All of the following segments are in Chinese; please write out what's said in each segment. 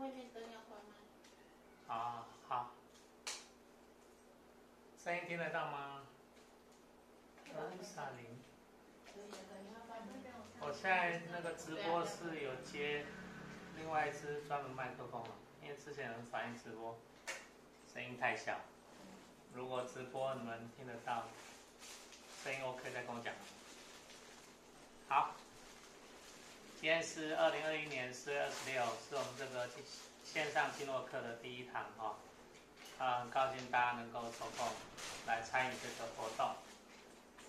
外面灯要关吗？啊好，声音听得到吗？恩萨林，可以的，可以，要关灯。我现在那个直播是有接另外一支专门麦克风了，因为之前有人反映直播声音太小。如果直播你们听得到，声音 OK 再跟我讲。好，今天是二零二一年四月二十六，是我们这个线上经络课的第一堂哈。啊，很高兴大家能够抽空来参与这个活动。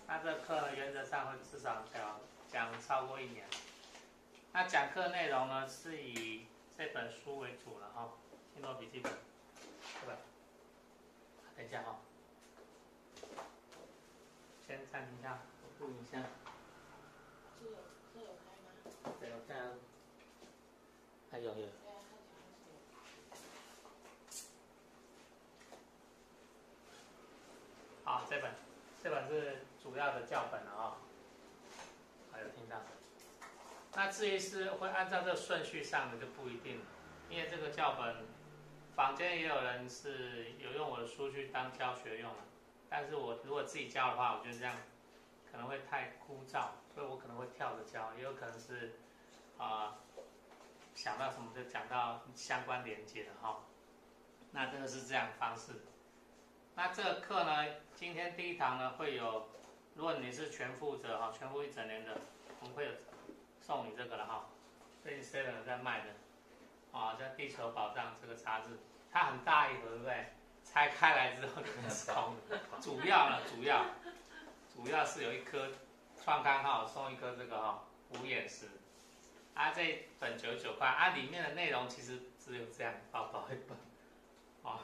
那这课呢，原则上会至少讲讲超过一年。那讲课内容呢，是以这本书为主了哈，《经络笔记本》这本。等一下哈，先暂停一下，录一下。是有是有开还有有。对啊，看起来是有。好，这本这本是主要的教本了啊、还有听到。那至于是会按照这顺序上的就不一定了，因为这个教本，坊间也有人是有用我的书去当教学用了，但是我如果自己教的话，我觉得这样可能会太枯燥，所以我可能会跳着教，也有可能是啊、想到什么就讲到相关连接的哈、那这个是这样的方式。那这个课呢，今天第一堂呢会有，如果你是全负责哈，全副一整年的，我们会有送你这个了哈，最近 Seven 在卖的，啊，叫《地球宝藏》这个杂志，它很大一盒，对不对？拆开来之后里面是空的，主要呢，主要主要是有一颗创刊号送一颗这个哈五眼石，啊，这本九十九块，啊，里面的内容其实只有这样薄薄一本，哦。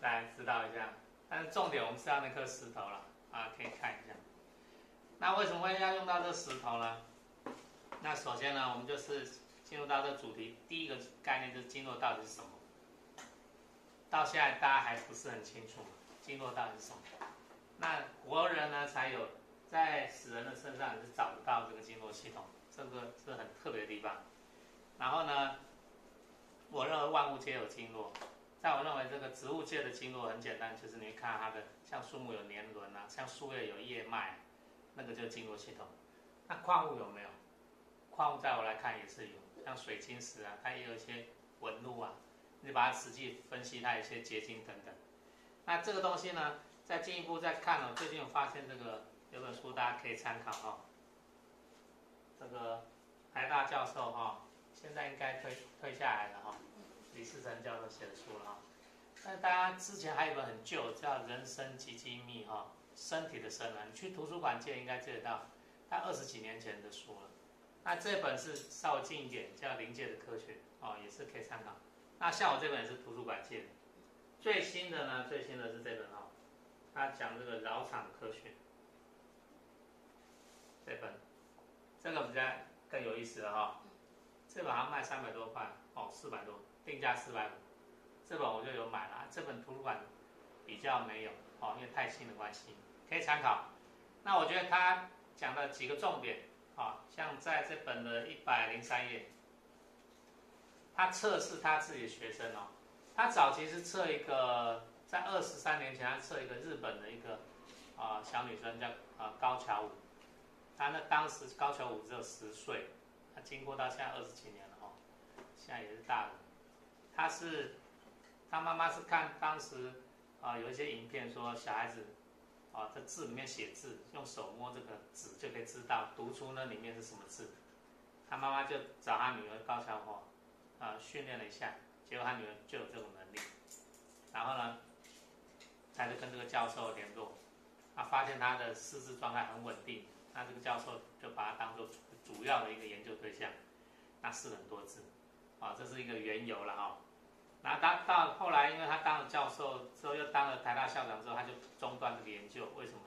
大家知道一下。但是重点我们是要那颗石头了啊，可以看一下。那为什么会要用到这石头呢？那首先呢，我们就是进入到这主题，第一个概念就是经络到底是什么。到现在大家还不是很清楚经络到底是什么。那国人呢才有在死人的身上是找不到这个经络系统，这个是很特别的地方。然后呢，我认为万物皆有经络。在我认为，这个植物界的经络很简单，就是你看它的，像树木有年轮啊，像树叶有叶脉，那个就是经络系统。那矿物有没有？矿物在我来看也是有，像水晶石啊，它也有一些纹路啊，你把它实际分析，它有一些结晶等等。那这个东西呢，再进一步再看呢，最近我发现这个有本书大家可以参考哈、这个台大教授哈、现在应该退退下来了哈、李世成教授写的书了哈。那大家之前还有本很旧，叫《人生及机密》哈，身体的身啊，你去图书馆借应该借得到，他二十几年前的书了。那这本是稍微近一点，叫《临界的科学》哦，也是可以参考。那像我这本也是图书馆借的，最新的呢，最新的是这本哈、它讲这个扰场科学。这本，这个比较更有意思了哈、这本好像卖三百多块哦，四百多，定价四百五。这本我就有买了，这本图书馆比较没有哦，因为太新的关系，可以参考。那我觉得他讲了几个重点啊，像在这本的一百零三页，他测试他自己的学生哦，他早期是测一个，在二十三年前他测一个日本的一个啊小女生叫啊高桥舞，他那当时高桥武只有十岁，他经过到现在二十几年了哦，现在也是大人，他是。他妈妈是看当时啊、有一些影片说小孩子啊在字里面写字，用手摸这个纸就可以知道读出那里面是什么字。他妈妈就找他女儿高桥华啊训练了一下，结果他女儿就有这种能力。然后呢，他就跟这个教授联络，他发现他的四肢状态很稳定，那这个教授就把他当做主要的一个研究对象，那试很多次，啊，这是一个缘由了哈、然后当到后来，因为他当了教授之后，又当了台大校长之后，他就中断这个研究。为什么？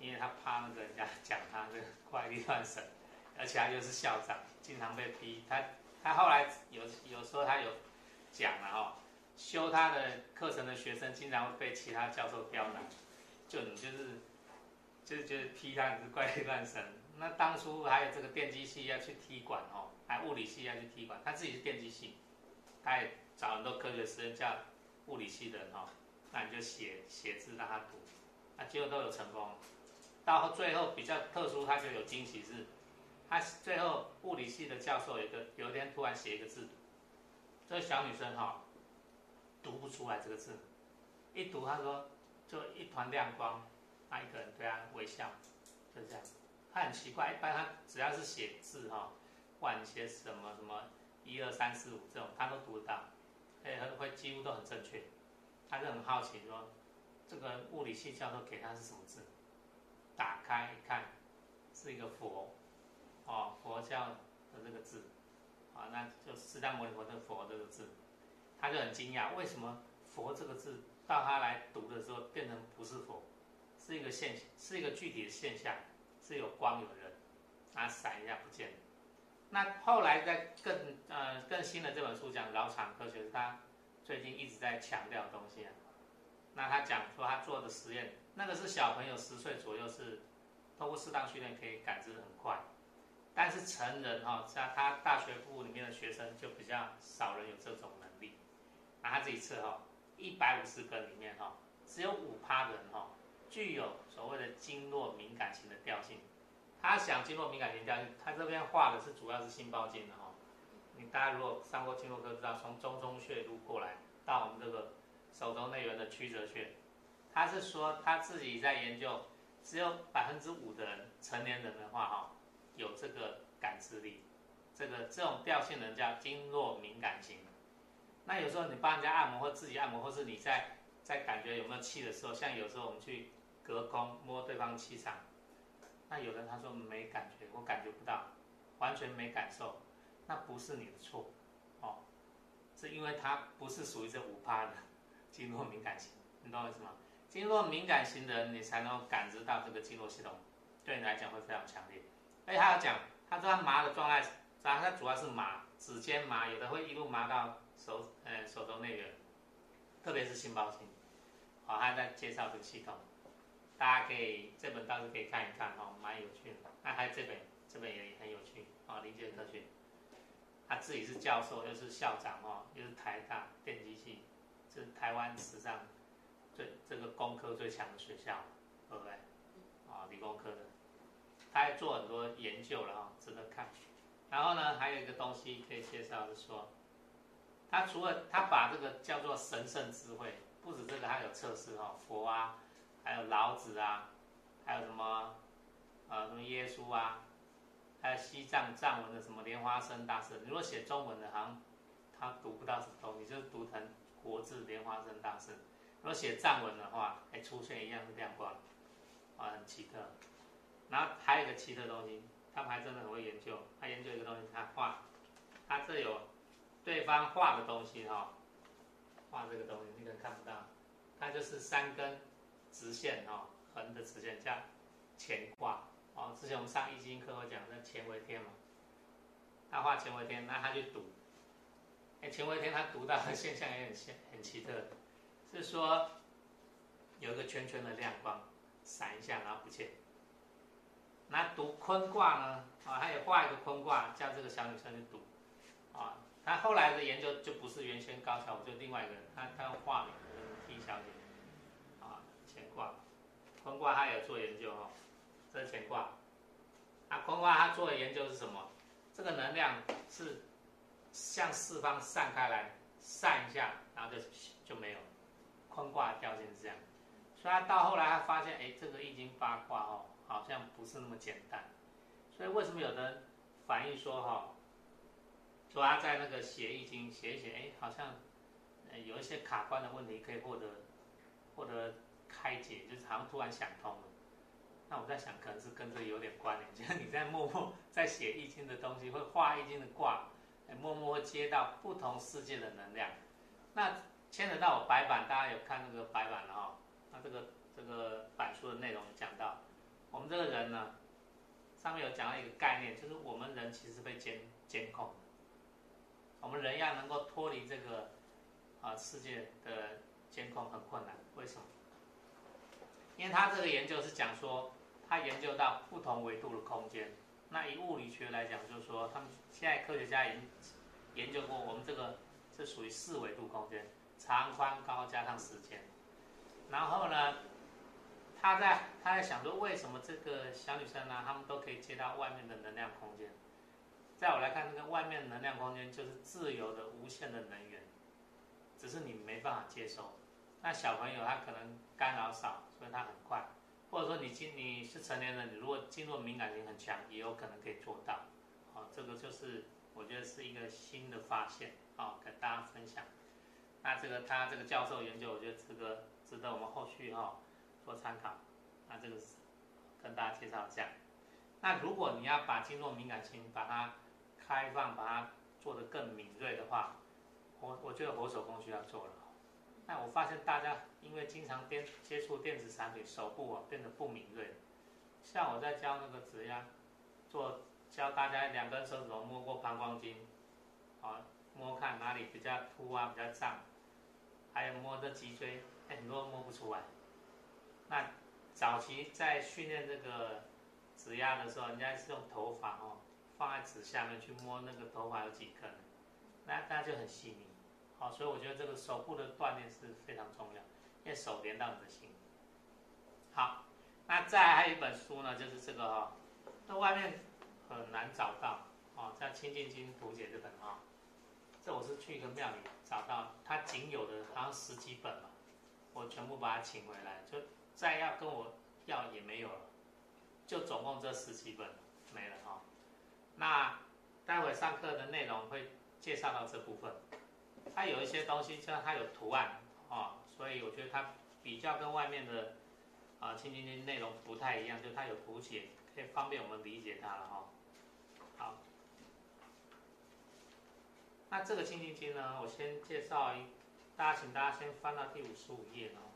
因为他怕那个人家讲他这个怪力乱神，而且他又是校长，经常被逼。他他后来有有时候他有讲了哦，修他的课程的学生经常会被其他教授刁难，就你就是就是就是批他你是怪力乱神。那当初还有这个电机系要去踢馆哦，还物理系要去踢馆，他自己是电机系，他也找很多科学实验叫物理系的人哦，那你就写写字让他读，那结果都有成功。到最后比较特殊，他就有惊喜是，他最后物理系的教授有一个有一天突然写一个字，这个小女生哈、读不出来这个字，一读他说就一团亮光，他一个人对他微笑，就这样。他很奇怪，一般他只要是写字哈、不管你写什么什么一二三四五这种，他都读得到，会会几乎都很正确。他就很好奇说，这个物理系教授给他是什么字？打开一看，是一个佛，哦，佛教的这个字，啊，那就释迦牟尼佛的佛这个字，他就很惊讶，为什么佛这个字到他来读的时候变成不是佛，是一个现，是一个具体的现象，是有光有人，啊，闪一下不见了。那后来在更呃更新的这本书讲绕场科学，他最近一直在强调的东西啊。那他讲说他做的实验，那个是小朋友十岁左右是通过适当训练可以感知很快，但是成人哈、像他大学部里面的学生就比较少人有这种能力。那他自己测哈，一百五十个里面哈、只有五趴人哈、具有所谓的经络敏感型的调性。他想经络敏感型调性，他这边画的是主要是心包经的哈、你大家如果上过经络课知道，从中冲穴路过来到我们这个手肘内缘的曲折穴，他是说他自己在研究，只有百分之五的人成年人的话哈、有这个感知力，这个这种调性人叫经络敏感型。那有时候你帮人家按摩或自己按摩，或是你在在感觉有没有气的时候，像有时候我们去隔空摸对方气场，那有人他说没感觉，我感觉不到，完全没感受，那不是你的错，哦，是因为他不是属于这五趴的 经络敏感型，你懂我意思吗？经络敏感型的人，你才能感知到这个经络系统对你来讲会非常强烈。而且他要讲，他说他麻的状态，然他主要是麻，指尖麻，有的会一路麻到手，呃，手肘那个，特别是心包经。好、他在介绍这个系统，大家可以这本倒是可以看一看哦，蛮有趣的。那还有这本，这本也很有趣啊，理解科学。他自己是教授，又是校长哦，又是台大电机系，这是台湾史上最这个工科最强的学校，对不对？啊，理工科的，他还做很多研究了哈、值得看。然后呢，还有一个东西可以介绍是说，他除了他把这个叫做神圣智慧，不止这个，还有测试哈、佛啊，还有老子啊，还有什么呃什么耶稣啊，还有西藏藏文的什么莲花生大师，你如果写中文的，好像他读不到什么东西，就是读成国字莲花生大师。如果写藏文的话，哎，出现一样是亮光，啊，很奇特。然后还有一个奇特东西，他们还真的很会研究。他研究一个东西，他画，他这有对方画的东西哈、画这个东西，你可能看不到，它就是三根直线哈、横的直线叫乾卦。哦，之前我们上易经课会讲的乾为天嘛，他画乾为天，那他去读，哎，乾为天他读到的现象也很现很奇特，是说有一个圈圈的亮光闪一下，然后不见。那读坤卦呢？啊，他也画一个坤卦，叫这个小女生去读。啊，他后来的研究就不是原先高桥，就另外一个人，他他用画名的 T 小姐。啊，乾卦，坤卦他有做研究哦，这是乾卦。啊，坤卦他做的研究是什么？这个能量是向四方散开来，散一下，然后就就没有了。坤卦的调性是这样，所以到后来他发现，哎，这个易经八卦哦，好像不是那么简单。所以为什么有的反映说哈、说他在那个写易经写一写，哎，好像有一些卡关的问题可以获得获得开解，就是好像突然想通了。那我在想，可能是跟这有点关联，就是你在默默在写易经的东西，会画易经的卦，默默会接到不同世界的能量。那牵扯到我白板，大家有看那个白板了哈、那这个这个板书的内容讲到，我们这个人呢，上面有讲到一个概念，就是我们人其实被监监控。我们人要能够脱离这个啊世界的监控很困难，为什么？因为他这个研究是讲说，他研究到不同维度的空间。那以物理学来讲，就是说，他们现在科学家已经研究过，我们这个是属于四维度空间，长、宽、高加上时间。然后呢，他在他在想说，为什么这个小女生呢，她们都可以接到外面的能量空间？在我来看，那个外面能量空间就是自由的、无限的能源，只是你没办法接收。那小朋友他可能干扰少，所以他很快。或者说你进你是成年人，你如果进入敏感性很强，也有可能可以做到。好，这个就是我觉得是一个新的发现，好跟大家分享。那这个他这个教授研究，我觉得这个值得我们后续哈做参考。那这个是跟大家介绍一下。那如果你要把经络敏感性把它开放，把它做得更敏锐的话，我我觉得活手工需要做了。那我发现大家因为经常电接触电子产品，手部啊变得不敏锐。像我在教那个指压，做教大家两根手指头摸过膀胱经，啊，摸看哪里比较凸啊，比较胀，还有摸这脊椎，很多摸不出来。那早期在训练这个指压的时候，人家是用头发哦放在指下面去摸那个头发有几根，那大家就很细腻。好，所以我觉得这个手部的锻炼是非常重要，因为手连到你的心。好，那再还有一本书呢，就是这个哈，那外面很难找到哦，在《清净经图解》这本啊，这我是去一个庙里找到，它仅有的好像十几本嘛，我全部把它请回来，就再要跟我要也没有了，就总共这十几本没了哈。那待会上课的内容会介绍到这部分。它有一些东西，像它有图案啊，所以我觉得它比较跟外面的啊《清净经》内容不太一样，就它有图解，可以方便我们理解它了哈。好，那这个《清净经》呢，我先介绍一，大家请大家先翻到第五十五页哦。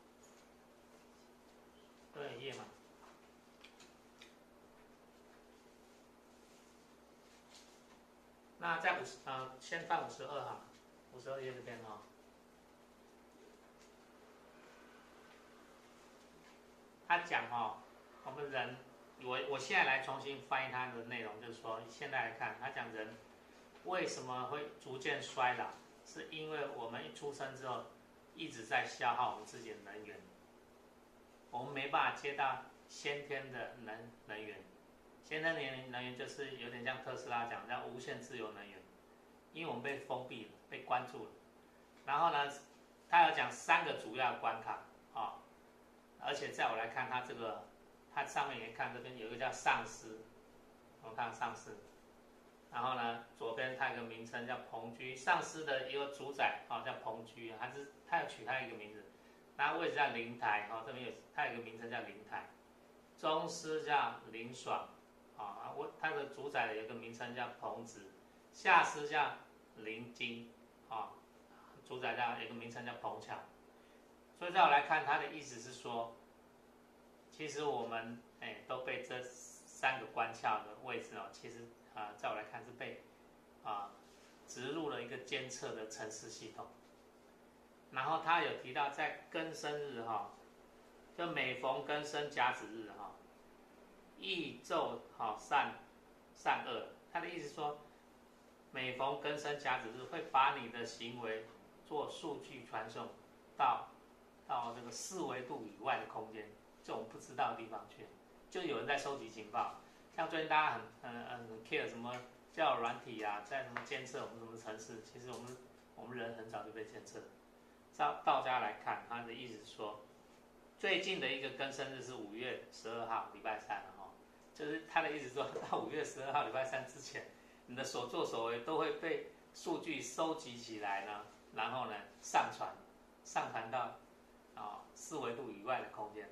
对，页嘛。那在五十，呃，先翻五十二哈。五十二页这边哈，他讲哈，我们人，我我现在来重新翻译他的内容，就是说，现在来看，他讲人为什么会逐渐衰老，是因为我们一出生之后一直在消耗我们自己的能源，我们没办法接到先天的能能源，先天能能源就是有点像特斯拉讲叫无限自由能源。因为我们被封闭了，被关注了。然后呢，他要讲三个主要关卡啊，而且在我来看，他这个，他上面也看这边有一个叫上司，我们看上司。然后呢，左边它有个名称叫鹏居，上司的一个主宰啊叫鹏居，还是他要取他一个名字。然后位置叫灵台啊，这边有他有个名称叫灵台。中师叫林爽啊，我他的主宰的有个名称叫鹏子。下司叫灵金，啊，主宰叫一个名称叫彭巧，所以在我来看，他的意思是说，其实我们哎都被这三个关窍的位置哦，其实啊，在我来看是被啊植入了一个监测的城市系统。然后他有提到在庚申日哈，就每逢庚申甲子日哈，易奏好善善恶，他的意思说。每逢庚申甲子日，会把你的行为做数据传送到到这个四维度以外的空间，这种不知道的地方去，就有人在收集情报。像最近大家很很很 care 什么叫软体啊，在什么监测我们什么城市，其实我们我们人很早就被监测。到道家来看，他的意思是说，最近的一个庚申日是五月十二号，礼拜三了哈，就是他的意思说到 五月十二号礼拜三之前。你的所作所为都会被数据收集起来呢，然后呢上传，上传到啊四维度以外的空间，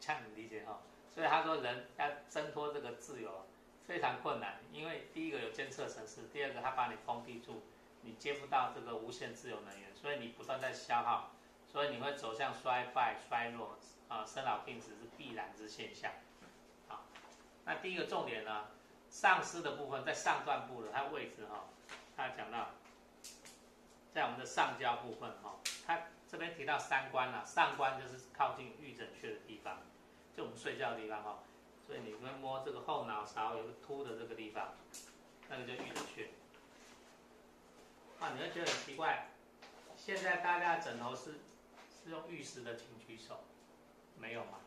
这样理解哈？所以他说人要挣脱这个自由非常困难，因为第一个有监测城市，第二个他把你封闭住，你接不到这个无限自由能源，所以你不断在消耗，所以你会走向衰败衰弱啊，生老病死是必然之现象。啊那第一个重点呢，上司的部分在上段部的它位置哈、它讲到在我们的上焦部分哈、它这边提到三关啦、上关就是靠近玉枕穴的地方，就我们睡觉的地方哈、所以你会摸这个后脑勺有个凸的这个地方，那个叫玉枕穴。啊，你会觉得很奇怪，现在大家的枕头是是用玉石的，请举手，没有嘛？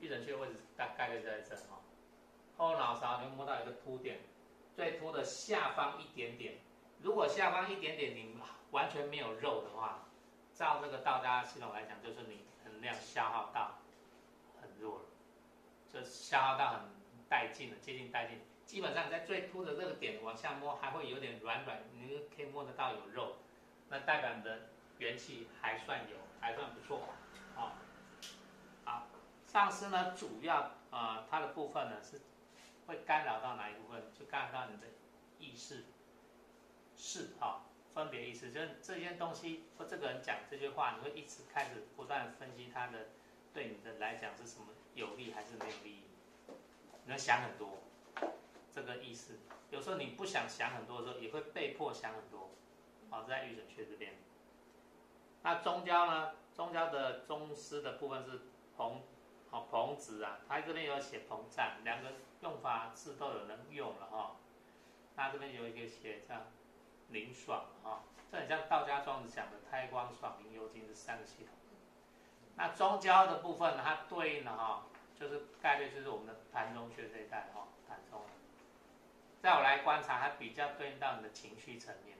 玉枕穴位置大概就在这哈、后脑勺你会摸到一个凸点，最凸的下方一点点。如果下方一点点你完全没有肉的话，照这个道家系统来讲，就是你能量消耗到很弱了，就消耗到很殆尽了，接近殆尽。基本上在最凸的这个点往下摸，还会有点软软，你可以摸得到有肉，那代表你的元气还算有，还算不错。好、好，上司呢，主要呃它的部分呢是会干扰到哪一部分？就干扰到你的意识，是哈、分别意识，就是这件东西或这个人讲这句话，你会一直开始不断分析他的对你的来讲是什么有利还是没有利益，你会想很多。这个意思。有时候你不想想很多的时候，也会被迫想很多。好、在玉枕穴这边。那中焦呢？中焦的中师的部分是红，好膨子啊，它这边有写膨胀，两个用法字都有人用了哈、那这边有一个写叫灵爽哈、这很像道家庄子讲的胎光爽、灵幽精这三个系统。那中焦的部分呢，它对应的哈、就是概率就是我们的膻中穴这一带哈、膻中。在我来观察，它比较对应到你的情绪层面，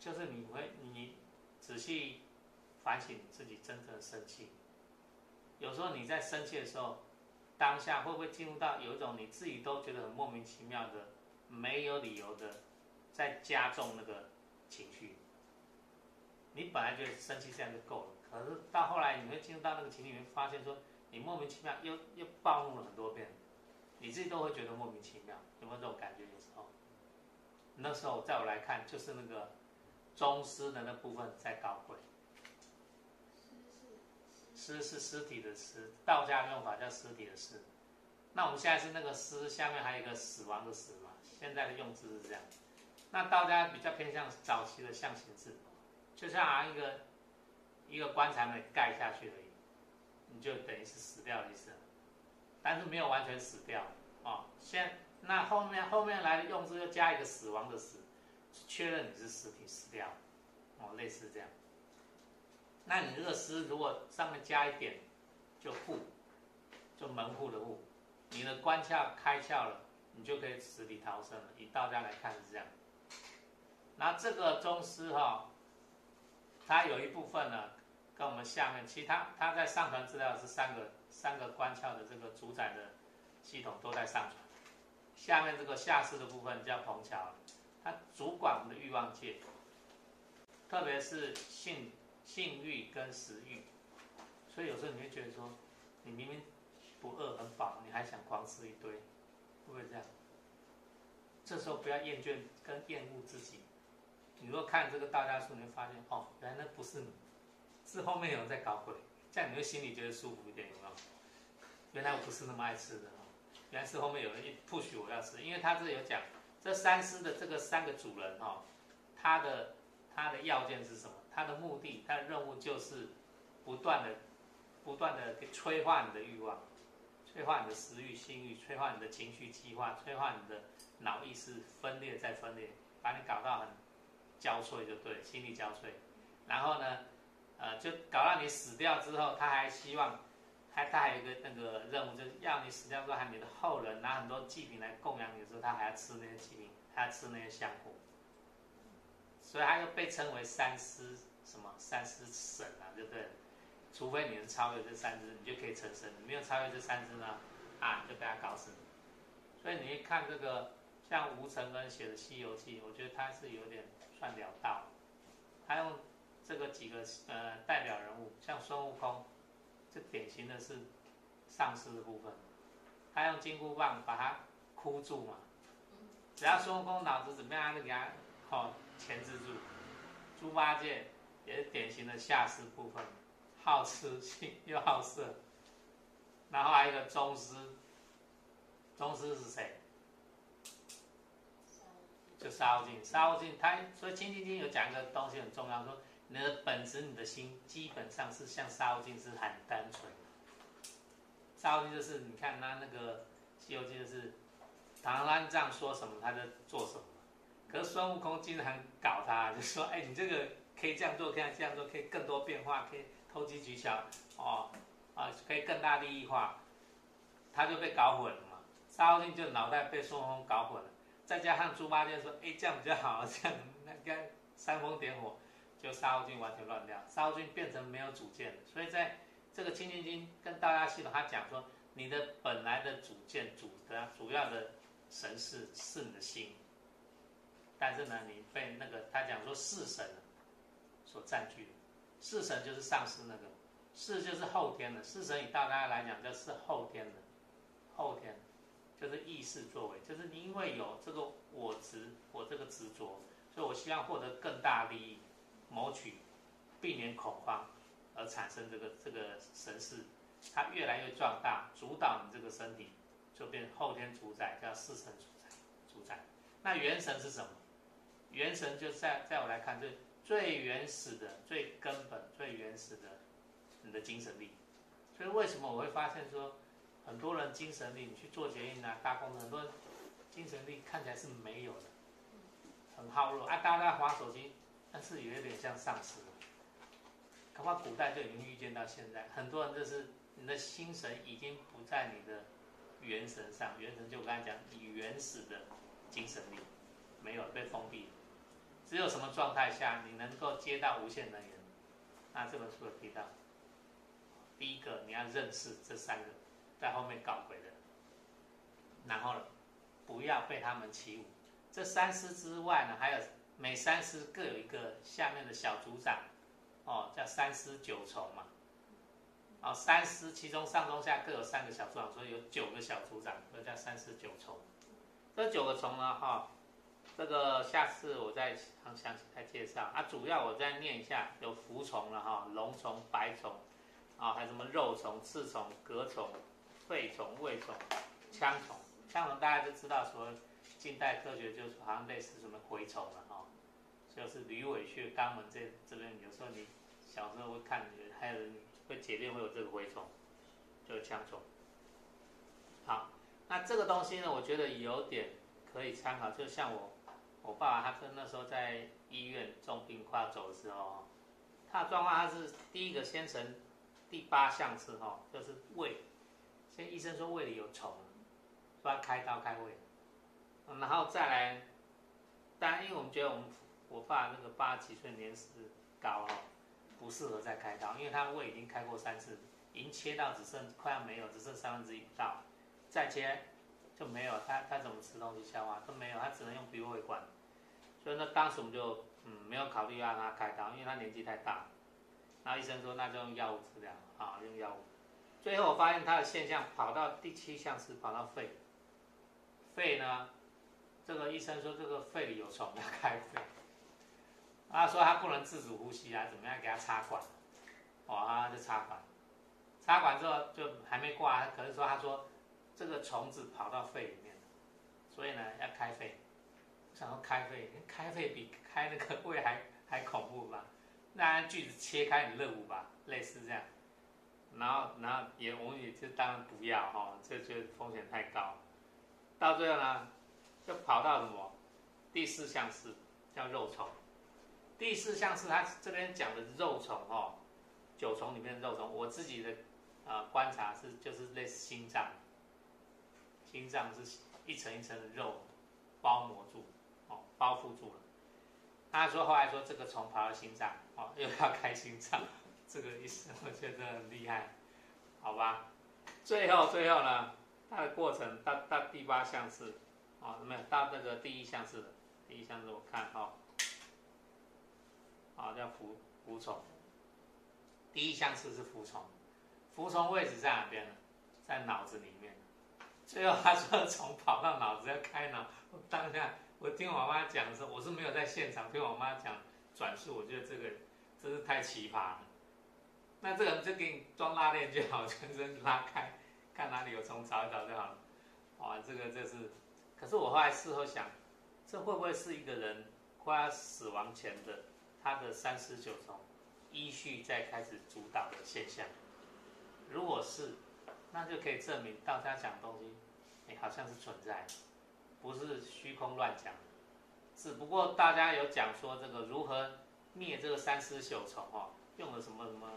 就是你会你仔细反省自己真正的生气。有时候你在生气的时候，当下会不会进入到有一种你自己都觉得很莫名其妙的、没有理由的，在加重那个情绪？你本来觉得生气这样就够了，可是到后来你会进入到那个情绪里面，发现说你莫名其妙又又暴怒了很多遍。你自己都会觉得莫名其妙，有没有这种感觉？有时候，那时候在我来看，就是那个宗师的那部分在搞鬼，尸是尸体的尸，道家用法叫尸体的尸。那我们现在是那个尸下面还有一个死亡的死嘛，现在的用字是这样。那道家比较偏向早期的象形字，就像一个一个棺材没盖下去而已，你就等于是死掉的意思。但是没有完全死掉哦。现那后面后面来的用字又加一个死亡的死，确认你是尸体死掉哦，类似这样。那你这个师如果上面加一点，就户，就门户的户，你的关窍开窍了，你就可以死里逃生了。以道家来看是这样。那这个宗师哈、它有一部分呢，跟我们下面，其他它在上传资料是三个。三个关窍的这个主宰的系统都在上传，下面这个下视的部分叫棚桥，它主管我们的欲望界，特别是性性欲跟食欲，所以有时候你会觉得说，你明明不饿很饱，你还想狂吃一堆，会不会这样？这时候不要厌倦跟厌恶自己，你若看这个道家书，你会发现哦，原来那不是你，是后面有人在搞鬼。这样你会心里觉得舒服一点，有没有？原来我不是那么爱吃的哦，原来是后面有人一 push 我要吃，因为他这有讲，这三师的这个三个主人哈，他的他的要件是什么？他的目的，他的任务就是不断的不断的催化你的欲望，催化你的食欲、性欲，催化你的情绪激化，催化你的脑意识分裂再分裂，把你搞到很焦脆就对，心力交瘁，然后呢？呃，就搞到你死掉之后，他还希望，还他还有一个那个任务，就是要你死掉之后，还你的后人拿很多祭品来供养你的时候，他还要吃那些祭品，还要吃那些香火，所以他又被称为三尸什么三尸神啊，对不对？除非你是超越这三只，你就可以成神；你没有超越这三只呢，啊，就被他搞死。所以你一看这个，像吴承恩写的《西游记》，我觉得他是有点算了道，他用。这个几个呃代表人物，像孙悟空，这典型的是丧尸的部分。他用金箍棒把他箍住嘛，只要孙悟空脑子怎么样，他就给他哦钳制住。猪八戒也是典型的下士部分，好吃性 又好色。然后还有一个宗师，宗师是谁？就沙悟净。沙悟净。他所以《清净经》有讲一个东西很重要，说你的本质，你的心基本上是像沙悟净，是很单纯的。烧尽就是你看他那个《西游记》，就是唐三藏说什么他就做什么。可是孙悟空经常搞他，就说：“哎，你这个可以这样做，可以这样做，可以更多变化，可以投机取巧，哦，啊，可以更大利益化。”他就被搞混了嘛，沙悟净就脑袋被孙悟空搞混了。再加上猪八戒说：“哎，这样比较好，这样那该煽风点火，就沙悟净完全乱掉，沙悟净变成没有主见了。所以在这个《清净经》跟大家系统，他讲说，你的本来的主见、主的主要的神是是你的心，但是呢，你被那个他讲说四神所占据了，四神就是上司那个，四就是后天的，四神以大家来讲就是后天的，后天。”就是意识作为，就是你因为有这个我执，我这个执着，所以我希望获得更大利益，谋取，避免恐慌，而产生这个这个神识，它越来越壮大，主导你这个身体，就变后天主宰，叫四神主宰，主宰。那元神是什么？元神就在在我来看，最最原始的、最根本、最原始的你的精神力。所以为什么我会发现说？很多人精神力，你去做捷运啊、搭公车，很多人精神力看起来是没有的，很耗弱啊。大家划手机，但是有一点像丧尸。恐怕古代就已经预见到现在，很多人就是你的心神已经不在你的元神上，元神就我刚才讲，你原始的精神力没有被封闭，只有什么状态下你能够接到无限能源？那这本书有提到，第一个你要认识这三个。在后面搞鬼的，然后呢，不要被他们起舞。这三师之外呢，还有每三师各有一个下面的小组长，哦，叫三师九重嘛。哦，三师其中上中下各有三个小组长，所以有九个小组长，都叫三师九重。这九个重呢，哈，这个下次我再详详细再介绍。啊，主要我再念一下，有浮虫了哈，龙虫、白虫，啊，还有什么肉虫、刺虫、蛤虫。肺虫、胃虫、腔虫，腔虫大家都知道，说近代科学就是好像类似什么蛔虫了哈，就是驴尾穴、肛门这这边，有时候你小时候会看，还有人会解便会有这个蛔虫，就是腔虫。好，那这个东西呢，我觉得有点可以参考，就像我我爸爸他跟那时候在医院重病快要走的时候，他的状况他是第一个先成第八项次哈，就是胃。先医生说胃里有虫，说要开刀开胃，然后再来，当然因为我们觉得我们我爸那个八十几岁年事高哦，不适合再开刀，因为他胃已经开过三次，已经切到只剩快要没有，只剩三分之一不到，再切就没有，他他怎么吃东西消化都没有，他只能用鼻胃管，所以那当时我们就嗯没有考虑让他开刀，因为他年纪太大，然后医生说那就用药物治疗啊，用药物。最后我发现他的现象跑到第七项是跑到肺，肺呢，这个医生说这个肺里有虫要开肺，他说他不能自主呼吸啊，怎么样给他插管，哇就插管，插管之后就还没挂，可是说他说这个虫子跑到肺里面，所以呢要开肺，想要开肺，开肺比开那个胃还 还恐怖吧？那锯子切开你乐舞吧，类似这样。然后，然后也我们也就当然不要哈，这就风险太高。到最后呢，就跑到什么第四项是叫肉虫。第四项是他这边讲的肉虫哈，九虫里面的肉虫，我自己的啊观察是就是类似心脏，心脏是一层一层的肉包膜住哦，包覆住了。他说后来说这个虫跑到心脏哦，又要开心脏。这个意思我觉得很厉害，好吧？最后最后呢，它的过程到到第八项是，哦，没有到那个第一项是的，第一项是我看哈，啊叫服服从，第一项是是服从，服从位置在哪边呢？在脑子里面。最后他说从跑到脑子要开脑，我当下我听我妈讲的时候，我是没有在现场听我妈讲转述，我觉得这个真是太奇葩了。那这个就给你装拉链就好，全身拉开，看哪里有虫找一找就好了。哇，这个这是，可是我后来事后想，这会不会是一个人快要死亡前的他的三十九重依序在开始主导的现象？如果是，那就可以证明道家讲东西，哎，好像是存在，不是虚空乱讲。只不过大家有讲说这个如何灭这个三尸朽虫哦，用了什么什么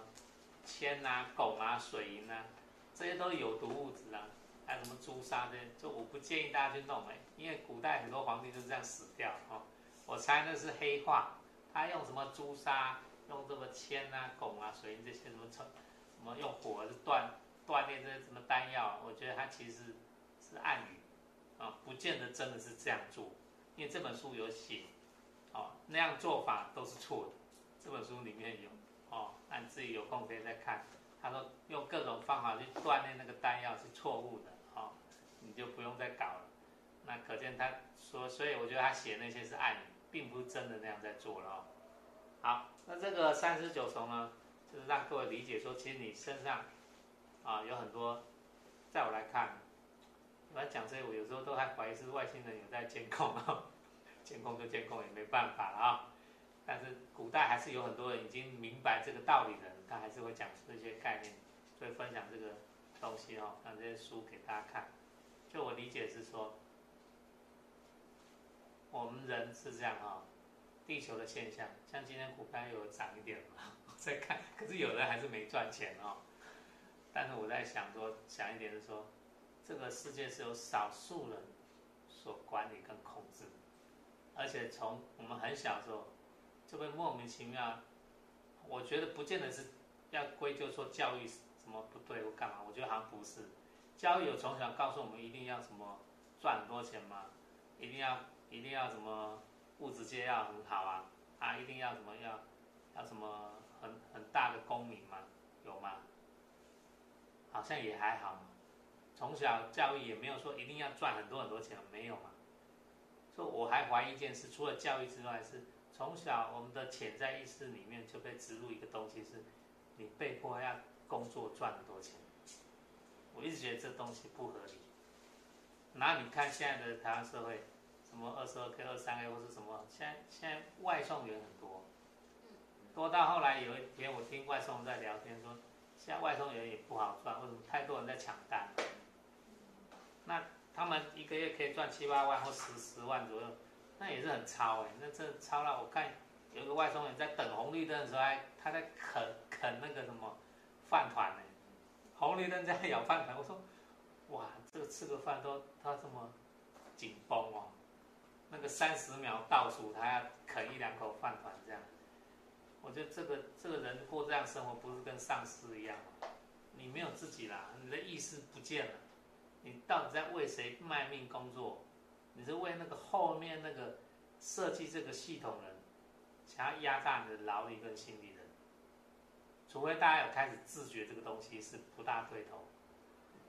铅啊、汞啊、水银啊，这些都是有毒物质啊，还有什么朱砂这些，就我不建议大家去弄哎，因为古代很多皇帝就是这样死掉哦。我猜那是黑化，他用什么朱砂、用这么铅啊、汞啊、水银这些什么成。什么用火就断锻炼这些什么丹药？我觉得它其实是暗语啊，不见得真的是这样做。因为这本书有写，哦，那样做法都是错的。这本书里面有哦，那你自己有空可以再看。他说用各种方法去锻炼那个丹药是错误的，哦，你就不用再搞了。那可见他说，所以我觉得他写那些是暗语，并不是真的那样在做了哦。好，那这个三十九重呢？就是让各位理解说，其实你身上啊有很多，在我来看，我来讲这些，我有时候都还怀疑是外星人有在监控啊，监控就监控也没办法了啊。但是古代还是有很多人已经明白这个道理的，他还是会讲出这些概念，所以分享这个东西哦，让这些书给大家看。就我理解是说，我们人是这样哈，地球的现象，像今天股票有涨一点嘛。在看，可是有人还是没赚钱哦。但是我在想说，想一点是说，这个世界是由少数人所管理跟控制，而且从我们很小时候就会莫名其妙。我觉得不见得是要归咎说教育什么不对或干嘛，我觉得好像不是。教育有从小告诉我们一定要什么赚很多钱嘛，一定要一定要什么物质界要很好啊啊，一定要什么要要什么。很很大的功名吗？有吗？好像也还好嘛。从小教育也没有说一定要赚很多很多钱，没有嘛。所以我还怀疑一件事，除了教育之外，是从小我们的潜在意识里面就被植入一个东西，是你被迫要工作赚很多钱。我一直觉得这东西不合理。然后你看现在的台湾社会，什么二十二 K、二三 K 或是什么，现在现在外送员很多。多到后来有一天，我听外送在聊天说，现在外送员也不好赚，为什么？太多人在抢单。那他们一个月可以赚七八万或十十万左右，那也是很超哎。那这超了，我看有个外送员在等红绿灯的时候，还他在啃啃那个什么饭团呢，红绿灯在咬饭团。我说，哇，这个吃个饭都他这么紧绷哦，那个三十秒倒数，他要啃一两口饭团这样。我觉得这个这个人过这样生活，不是跟丧尸一样吗？你没有自己啦，你的意识不见了，你到底在为谁卖命工作？你是为那个后面那个设计这个系统人，想要压榨你的劳力跟心力的？除非大家有开始自觉这个东西是不大对头，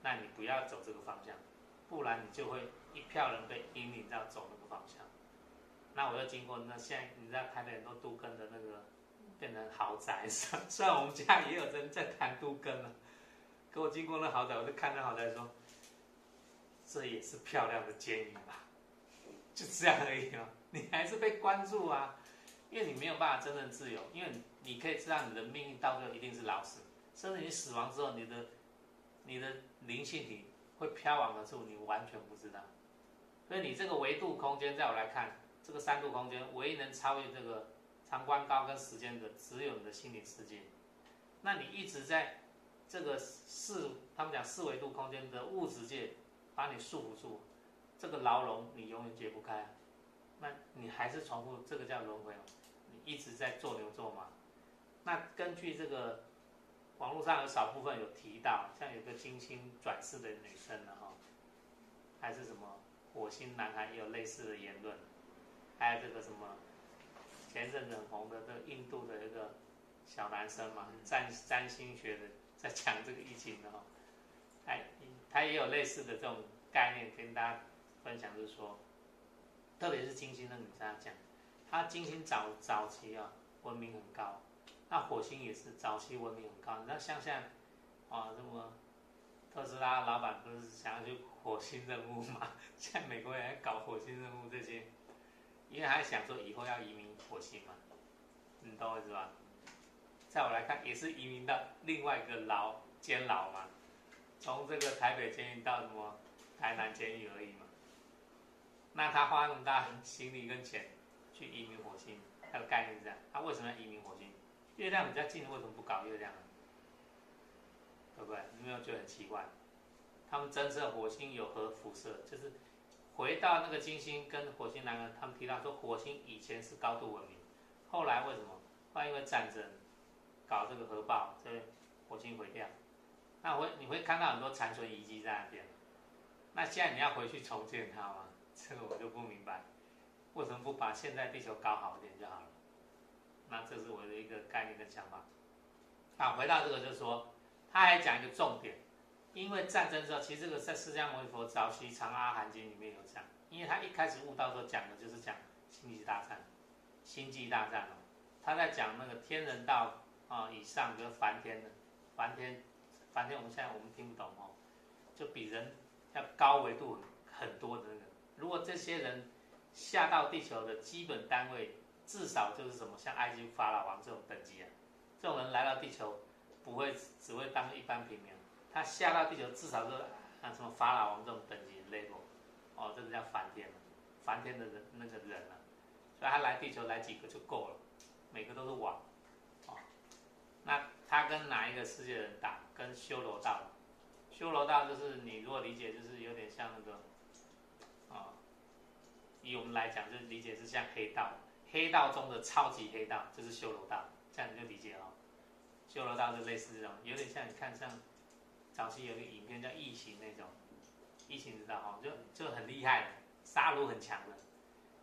那你不要走这个方向，不然你就会一票人被引领到走那个方向。那我又经过那现在你知道台北很多都跟的那个。变成豪宅，虽然我们家也有人在谈都更了，可我经过那豪宅，我就看那豪宅说，这也是漂亮的监狱吧，就这样而已哦。你还是被关注啊，因为你没有办法真正自由，因为你可以知道你的命运到最后一定是老死，甚至你死亡之后，你的你的灵性体会飘往何处，你完全不知道。所以你这个维度空间，在我来看，这个三度空间唯一能超越这个。长宽高跟时间的只有你的心理世界，那你一直在这个四，他们讲四维度空间的物质界把你束缚住，这个牢笼你永远解不开，那你还是重复这个叫轮回你一直在做牛做马。那根据这个网络上有少部分有提到，像有个金星转世的女生呢哈，还是什么火星男孩也有类似的言论，还有这个什么。前阵子很红的这个印度的一个小男生嘛，占占星学的，在讲这个疫情的哈，哎，他也有类似的这种概念跟大家分享，就是说，特别是金星的女生讲，她金星早早期啊文明很高，那火星也是早期文明很高，那像像啊什么特斯拉老板不是想要去火星任务嘛？现在美国人搞火星任务这些，因为他想说以后要移民火星嘛，你懂我意思吧？在我来看，也是移民到另外一个牢监牢嘛，从这个台北监狱到什么台南监狱而已嘛。那他花那么大心力跟钱去移民火星，他的概念是这样。他为什么要移民火星？月亮比较近，为什么不搞月亮呢？对不对？你没有觉得很奇怪？他们侦测火星有核辐射，就是回到那个金星跟火星男人，他们提到说火星以前是高度文明，后来为什么？后来因为战争，搞这个核爆，这火星毁掉。那会你会看到很多残存遗迹在那边。那现在你要回去重建它吗？这个我就不明白，为什么不把现在地球搞好一点就好了？那这是我的一个概念跟想法。啊，回到这个就是说。他还讲一个重点，因为战争之后，其实这个在释迦牟尼佛早期《长阿含经》里面有讲，因为他一开始悟道时候讲的就是讲星际大战，星际大战哦，他在讲那个天人道啊以上跟梵天的，梵天，梵天我们现在我们听不懂哦，就比人要高维度很多的那个，如果这些人下到地球的基本单位，至少就是什么像埃及法老王这种等级啊，这种人来到地球。不会只会当一般平民，他下到地球至少是像什么法老王这种等级 level，哦，这个叫梵天了梵天的人那个人了，所以他来地球来几个就够了，每个都是王，哦，那他跟哪一个世界人打？跟修罗道，修罗道就是你如果理解就是有点像那个，啊，以我们来讲就理解是像黑道，黑道中的超级黑道就是修罗道，这样你就理解了。修罗道就类似这种，有点像你看像早期有个影片叫《异形》那种，《异形》知道哈，就就很厉害，杀戮很强的，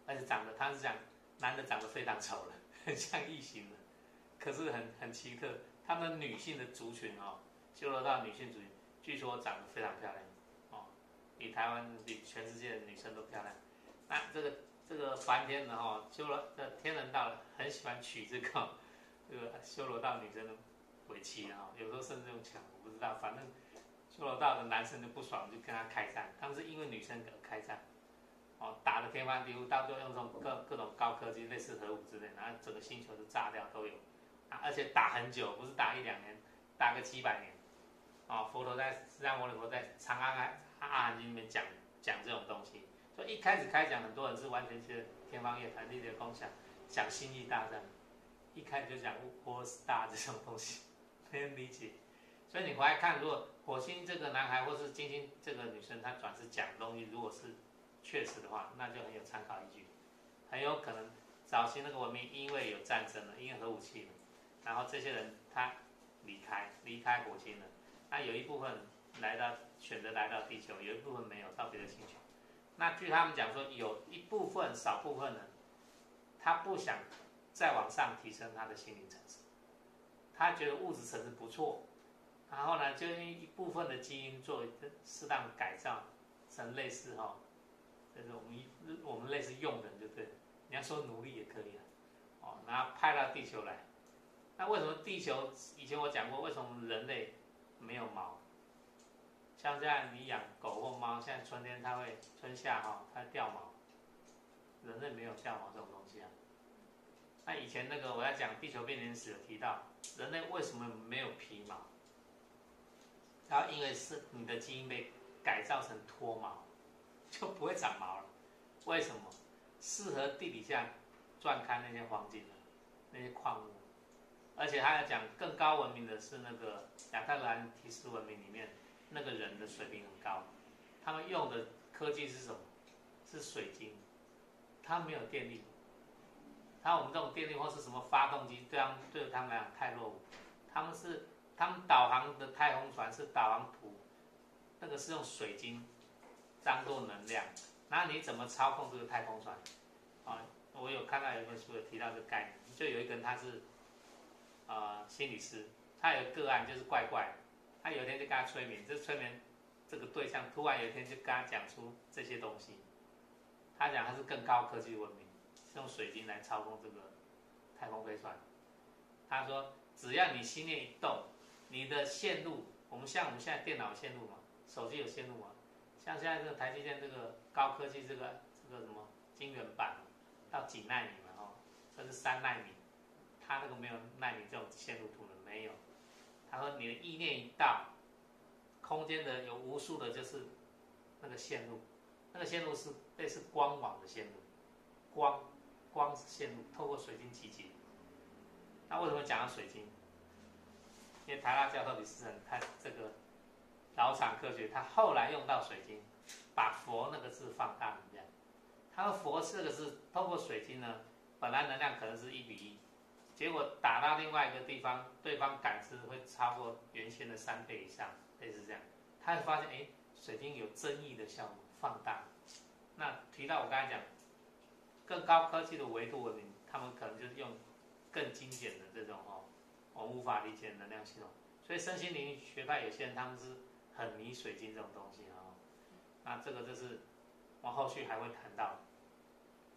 而且长得他是讲男的长得非常丑的，很像异形的，可是很很奇特。他们女性的族群哦，修罗道女性族群据说长得非常漂亮哦，比台湾比全世界的女生都漂亮。那这个这个梵天的哈，修罗的天人道很喜欢娶这个这个修罗道女生的。为妻啊，有时候甚至用抢，我不知道，反正修罗道的男生就不爽，就跟他开战。他们是因为女生而开战，哦，打的天翻地覆，到最后用这种各各种高科技，类似核武之类，然后整个星球都炸掉都有，啊，而且打很久，不是打一两年，打个几百年，哦，佛陀在释迦牟尼佛在《长阿含阿含经》里面讲讲这种东西，所以一开始开讲，很多人是完全是天方夜谭，立的空想，讲星际大战，一开始就讲 War Star 这种东西。没人理解，所以你回来看，如果火星这个男孩或是金星这个女生，她转世讲东西，如果是确实的话，那就很有参考依据。很有可能早期那个文明因为有战争了，因为核武器了，然后这些人他离开离开火星了，那有一部分来到选择来到地球，有一部分没有到别的星球。那据他们讲说，有一部分少部分人，他不想再往上提升他的心灵层次。他觉得物质层次不错，然后呢，就用一部分的基因做适当的改造，成类似哈，就是我们我们类似用人就对了，你要说奴隶也可以了，哦，然后派到地球来。那为什么地球以前我讲过，为什么人类没有毛？像这样你养狗或猫，现在春天它会春夏哈，它掉毛，人类没有掉毛这种东西啊。那以前那个我要讲地球变迁史有提到。人类为什么没有皮毛？然后因为是你的基因被改造成脱毛，就不会长毛了。为什么？适合地底下钻开那些黄金的那些矿物。而且他要讲更高文明的是那个亚特兰提斯文明里面那个人的水平很高，他们用的科技是什么？是水晶，他没有电力。他我们这种电力或是什么发动机，对他们对他们来讲太落伍。他们是他们导航的太空船是导航图，那个是用水晶当做能量。那你怎么操控这个太空船？啊，我有看到有本书有提到这个概念，就有一个人他是呃心理师，他有个案就是怪怪，他有一天就跟他催眠，这催眠这个对象突然有一天就跟他讲出这些东西，他讲他是更高科技文明。用水晶来操控这个太空飞船。他说：“只要你心念一动，你的线路我们像我们现在电脑线路嘛，手机有线路嘛，像现在这个台积电这个高科技这个这个什么晶圆板，到几纳米嘛，哦，甚至三纳米，它那个没有纳米这种线路图的没有。他说你的意念一到，空间的有无数的就是那个线路，那个线路是类似光网的线路，光光线路透过水晶集结。那为什么讲到水晶？因为台大教授李思成他这个老场科学，他后来用到水晶，把佛那个字放大能量。他说佛四个字透过水晶呢，本来能量可能是一比一，结果打到另外一个地方，对方感知会超过原先的三倍以上，类似这样。他会发现，哎，水晶有增益的效果，放大。那提到我刚才讲，更高科技的维度文明，他们可能就是用更精简的这种哦。我无法理解能量系统，所以身心灵学派有些人他们是很迷水晶这种东西啊。那这个就是往后续还会谈到，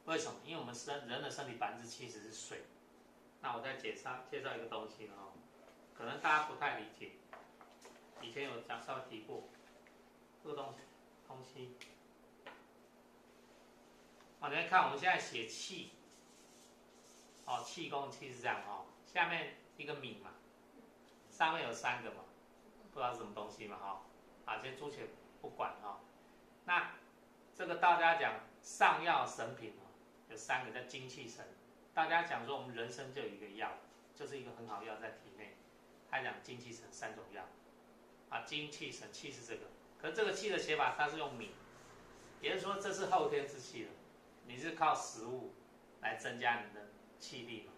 为什么？因为我们身人的身体百分之七十是水。那我再介绍介绍一个东西哦，可能大家不太理解，以前有讲稍微提过这个东西东西。哦，你看我们现在写气，哦，气功气是这样哦，下面。一个米嘛，上面有三个嘛，不知道是什么东西嘛哈，啊，先朱且不管哈。那这个大家讲上药神品哦，有三个叫精气神。大家讲说我们人生就有一个药，就是一个很好药在体内。他讲精气神三种药，啊，精气神气是这个，可这个气的写法它是用米，也就是说这是后天之气了，你是靠食物来增加你的气力嘛，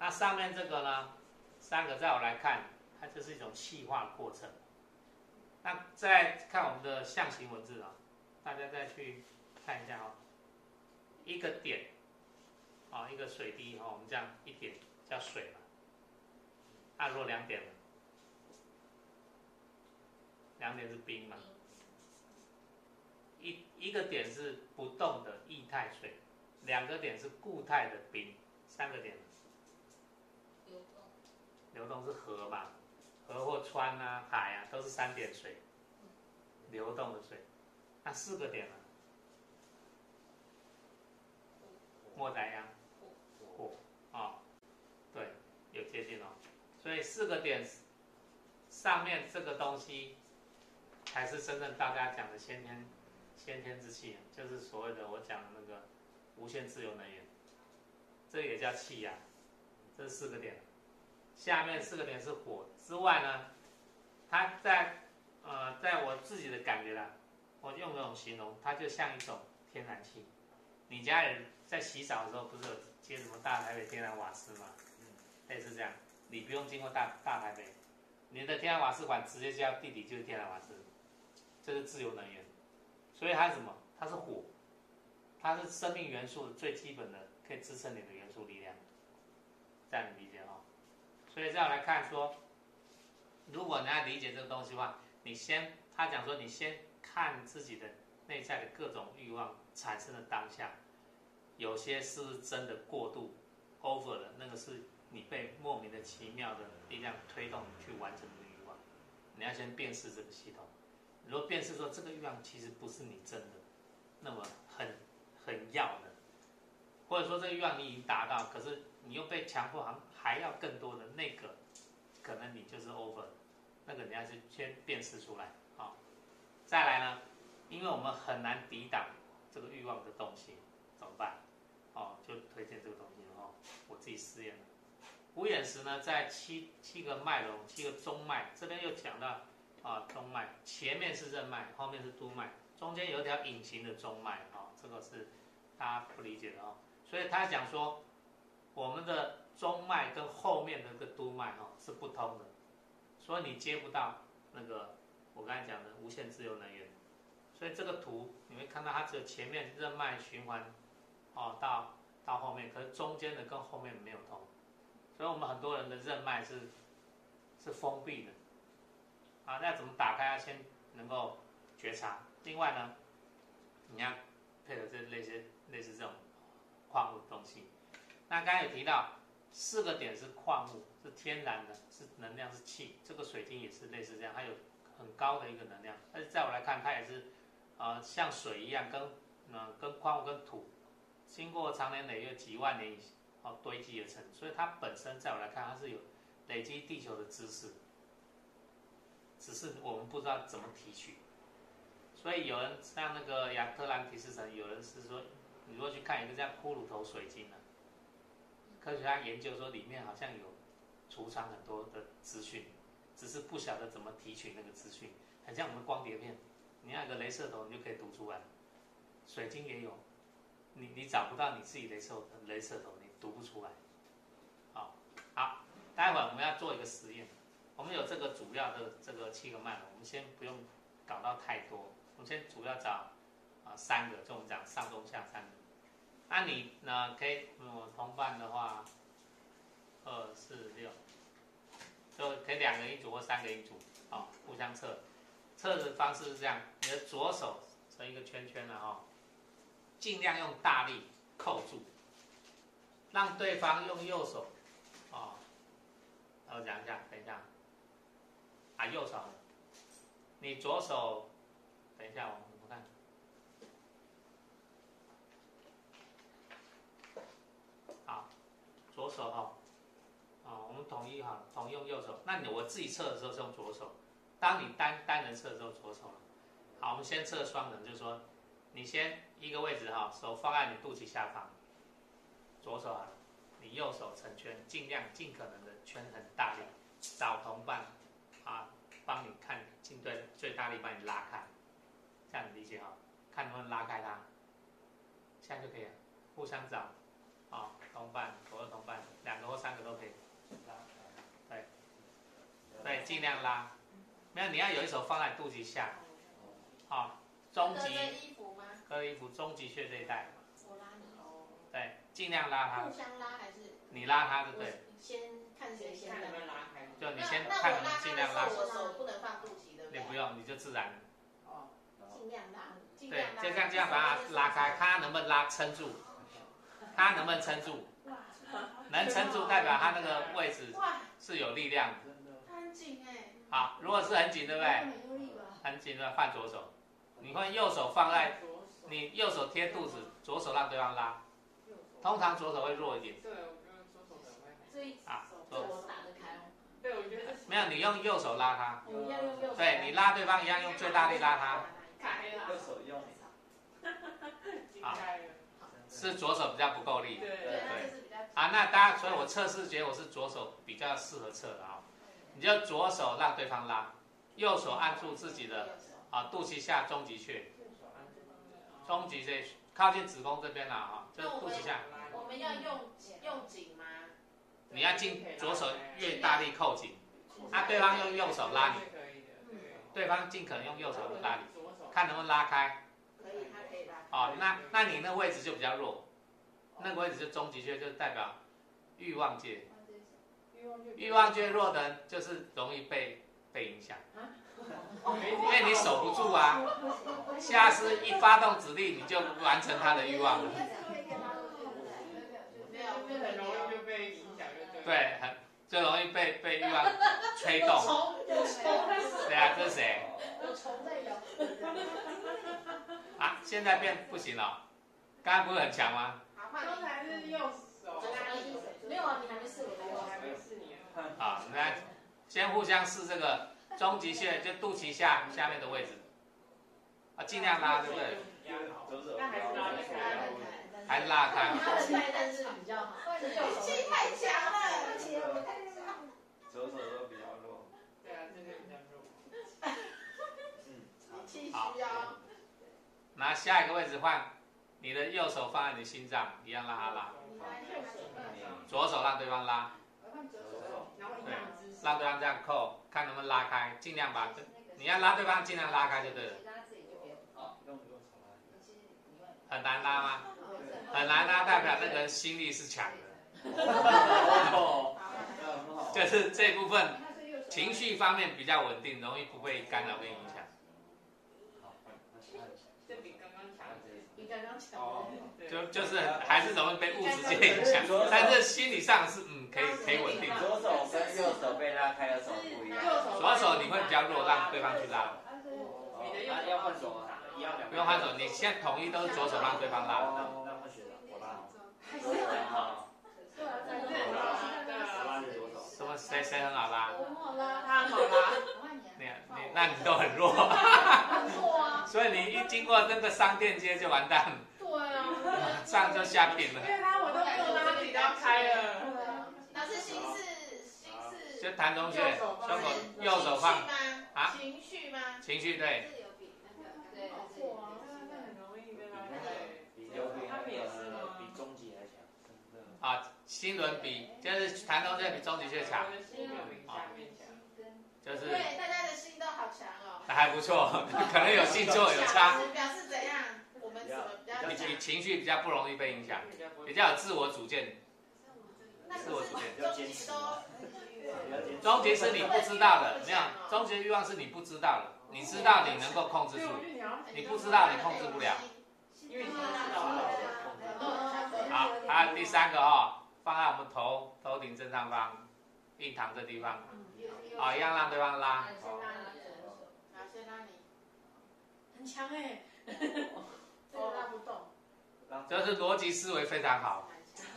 那上面这个呢，三个在我来看，它就是一种气化过程。那再看我们的象形文字啊，大家再去看一下哦，一个点，啊，一个水滴哈，我们这样一点叫水嘛。那如果两点了，两点是冰嘛。一一个点是不动的液态水，两个点是固态的冰，三个点。流动是河嘛，河或川啊、海啊，都是三点水，流动的水。那四个点呢？莫宰呀，火啊，对，有接近哦。所以四个点上面这个东西，才是真正大家讲的先天先天之气，就是所谓的我讲的那个无限自由能源，这也叫气呀。这四个点。下面四个点是火之外呢，它在呃，在我自己的感觉啦，我用这种形容，它就像一种天然气。你家人在洗澡的时候不是有接什么大台北天然瓦斯吗？嗯类似这样，你不用经过大大台北，你的天然瓦斯管直接接到地底就是天然瓦斯，这是自由能源。所以它是什么？它是火，它是生命元素最基本的可以支撑你的元素力量，这样理。所以这样来看说，如果你要理解这个东西的话，你先他讲说，你先看自己的内在的各种欲望产生的当下，有些是真的过度 over 了，那个是你被莫名的奇妙的力量推动去完成的欲望，你要先辨识这个系统。如果辨识说这个欲望其实不是你真的，那么很，者说这个欲望你已经达到，可是你又被强迫还。还要更多的那个，可能你就是 over，那个你要是先辨识出来啊。再来呢，因为我们很难抵挡这个欲望的动心，怎么办？哦，就推荐这个东西哦，我自己试验了。五眼石呢，在七七个脉轮，七个中脉这边又讲到啊，中脉前面是任脉，后面是督脉，中间有一条隐形的中脉啊，这个是大家不理解的哦。所以他讲说我们的。中脉跟后面的那个督脉哈是不通的，所以你接不到那个我刚才讲的无限自由能源。所以这个图你会看到它只有前面任脉循环，哦到到后面，可是中间的跟后面没有通，所以我们很多人的任脉是是封闭的。啊，那怎么打开？要先能够觉察。另外呢，你要配合这类似类似这种矿物东西。那刚才有提到。四个点是矿物，是天然的，是能量，是气。这个水晶也是类似这样，它有很高的一个能量。但是在我来看，它也是呃、像水一样，跟嗯、呃跟矿物跟土，经过长年累月几万年以哦堆积而成，所以它本身在我来看，它是有累积地球的知识，只是我们不知道怎么提取。所以有人像那个亚特兰提斯城，有人是说，你如果去看一个这样骷髅头水晶呢、科学家研究说里面好像有储藏很多的资讯，只是不晓得怎么提取那个资讯，很像我们光碟片，你按个镭射头你就可以读出来，水晶也有，你你找不到你自己镭射镭射头，你读不出来。好，好，待会儿我们要做一个实验，我们有这个主要的这个七个脉轮，我们先不用搞到太多，我们先主要找啊三个，就我们讲上中下三个。那你呢？可以，我同伴的话，二四六，就可以两个一组或三个一组，哦、互相测。测的方式是这样：你的左手成一个圈圈了哈、尽量用大力扣住，让对方用右手，哦，我讲一下，等一下，啊，右手，你左手，等一下，我我看。好，左手哈，啊，我们统一哈，统一用右手。那你我自己测的时候是用左手，当你单单人测的时候左手了。好，我们先测双人，就是说，你先一个位置哈，手放在你肚脐下方，左手啊，你右手成圈，尽量尽可能的圈很大力，找同伴啊，帮你看尽最最大力帮你拉开，这样你理解哈，看能不能拉开它，这样就可以了，互相找。啊，同伴，左右同伴，两个或三个都可以。对，对，尽量拉。没有，你要有一手放在肚脐下，啊，中极衣服吗？割衣服中极穴这一带，我拉你哦。对，尽量拉他互，相拉还是？你拉他就对，先看谁先看能不能拉。拉开。就你先看能不能那我拉尽量拉我手不能放肚脐，的？你不用，你就自然，哦，尽量拉，尽对量，拉。就这样这样把它拉开，看它能不能拉撑住，它能不能撑住，能撑住代表他那个位置，是有力量的。很紧哎。好，如果是很紧，对不对？很紧的换左手，你会右手放在你右手贴肚子，左手让对方拉。通常左手会弱一点，对，我觉得左手可能会。这一啊手打得开哦。对，我觉得没有，你用右手拉他，我们要用右手。对你拉对方一样用最大力拉他，开了，右手用惊开了。是左手比较不够力。对，对。啊，那当然，所以我测试觉得我是左手比较适合测的啊，你就左手让对方拉，右手按住自己的啊肚脐下中极穴，中极穴靠近子宫这边了啊，就肚脐下，我们要用用紧吗？你要尽左手越大力扣紧，啊，对方用右手拉你，对。方尽可能用右手拉你，看能不能拉开。哦，那那你那位置就比较弱，那个位置就终极穴，就代表欲望界，欲望界弱的人就是容易被被影响，因为你守不住啊。下次一发动指令，你就完成他的欲望了。没有，没有很容易就被影响，对。很就容易被被欲望吹动。虫，有虫，对啊，这是谁有虫在咬。啊？现在变不行了，刚刚不是很强吗？刚你。才是右手，没有啊，你还没试过。我还没试你。啊，那先互相试这个中极穴，就肚脐下下面的位置，啊，尽量拉，对不对？左手但还是拉得开。还是拉开。他的开但是比较好。力气太强了。左手都比较弱。对啊，这个比较弱。嗯，气需要。拿下一个位置换，你的右手放在你心脏，一样让他拉，左手让对方拉，然后一样的姿势。让对方这样扣，看能不能拉开，尽量把这，你要拉对方尽量拉开就对了。很难拉吗？很难拉，代表那个人心力是强的。就是这部分情绪方面比较稳定，容易不被干扰跟影响。好，那下一个这比刚刚强。比刚刚讲哦的。就就是还是容易被物质界影响，但是心理上是嗯可以可以稳定。左手跟右手被拉开的手不一样。左手你会比较弱，让对方去拉，你的右手要换手吗？一样不用换手，你现在统一都是左手让对方拉。哦那换学长，我拉。还是好，对啊，对很好拉。我拉是左手。什么谁谁很好拉？我很好拉，他很好拉，你你那你都很弱，很弱啊。所以你一经过那个商店街就完蛋了，对啊。上就下品了因。为他我都没有拉，他自己都要开了。对啊。老师心事心事就弹同学，胸口右手放啊情绪吗？情绪对，对好弱啊。很容易被拉开。比右边那个比中级还强。啊，心轮比就是弹同学比中极穴强，我的心有比下面强。就是对，大家的心都好强哦。还不错，可能有星座有差，表示怎样？我们比？你你情绪比较不容易被影响，比较有自我主见。自我主见终极都终极是你不知道的，没有，终极的欲望是你不知道的，你知道你能够控制住，你不知道你控制不了。因为你知道了。好，还有第三个哦，放在我们头头顶正上方，印堂这地方，好，一样让对方拉。好，先拉你。很强哎。这个拉不动。就是逻辑思维非常好，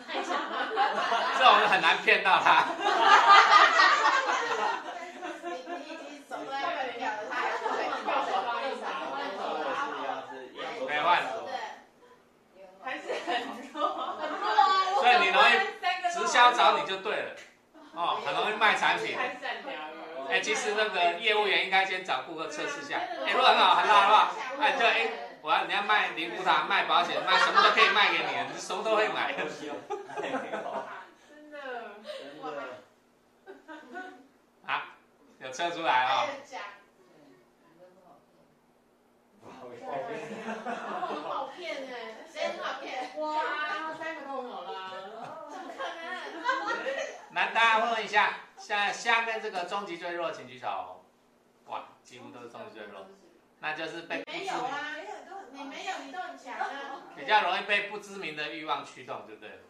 太强了。这种人很难骗到他。你你已经手都要断掉了，他还是会右手拉一下，可以换对。还是很弱。很弱啊。所以你容易直销找你就对了，哦，很容易卖产品。太善良了。哎，其实那个业务员应该先找顾客测试一下，哎，如果很好很好的话，哎，就哎，我要人家卖灵骨塔、卖保险、卖什么都可以卖给你，你 什么都会买。真的。真的。啊，有测出来啊、还有讲，很好骗哎。谁很好骗？哇，三个都很好啦。怎么可能？来，大家问一下，下下面这个终极最弱，请举手。哇，几乎都是终极最弱，那就是被不知名，没有啊，你没有，你都很强啊。比较容易被不知名的欲望驱动，对不对？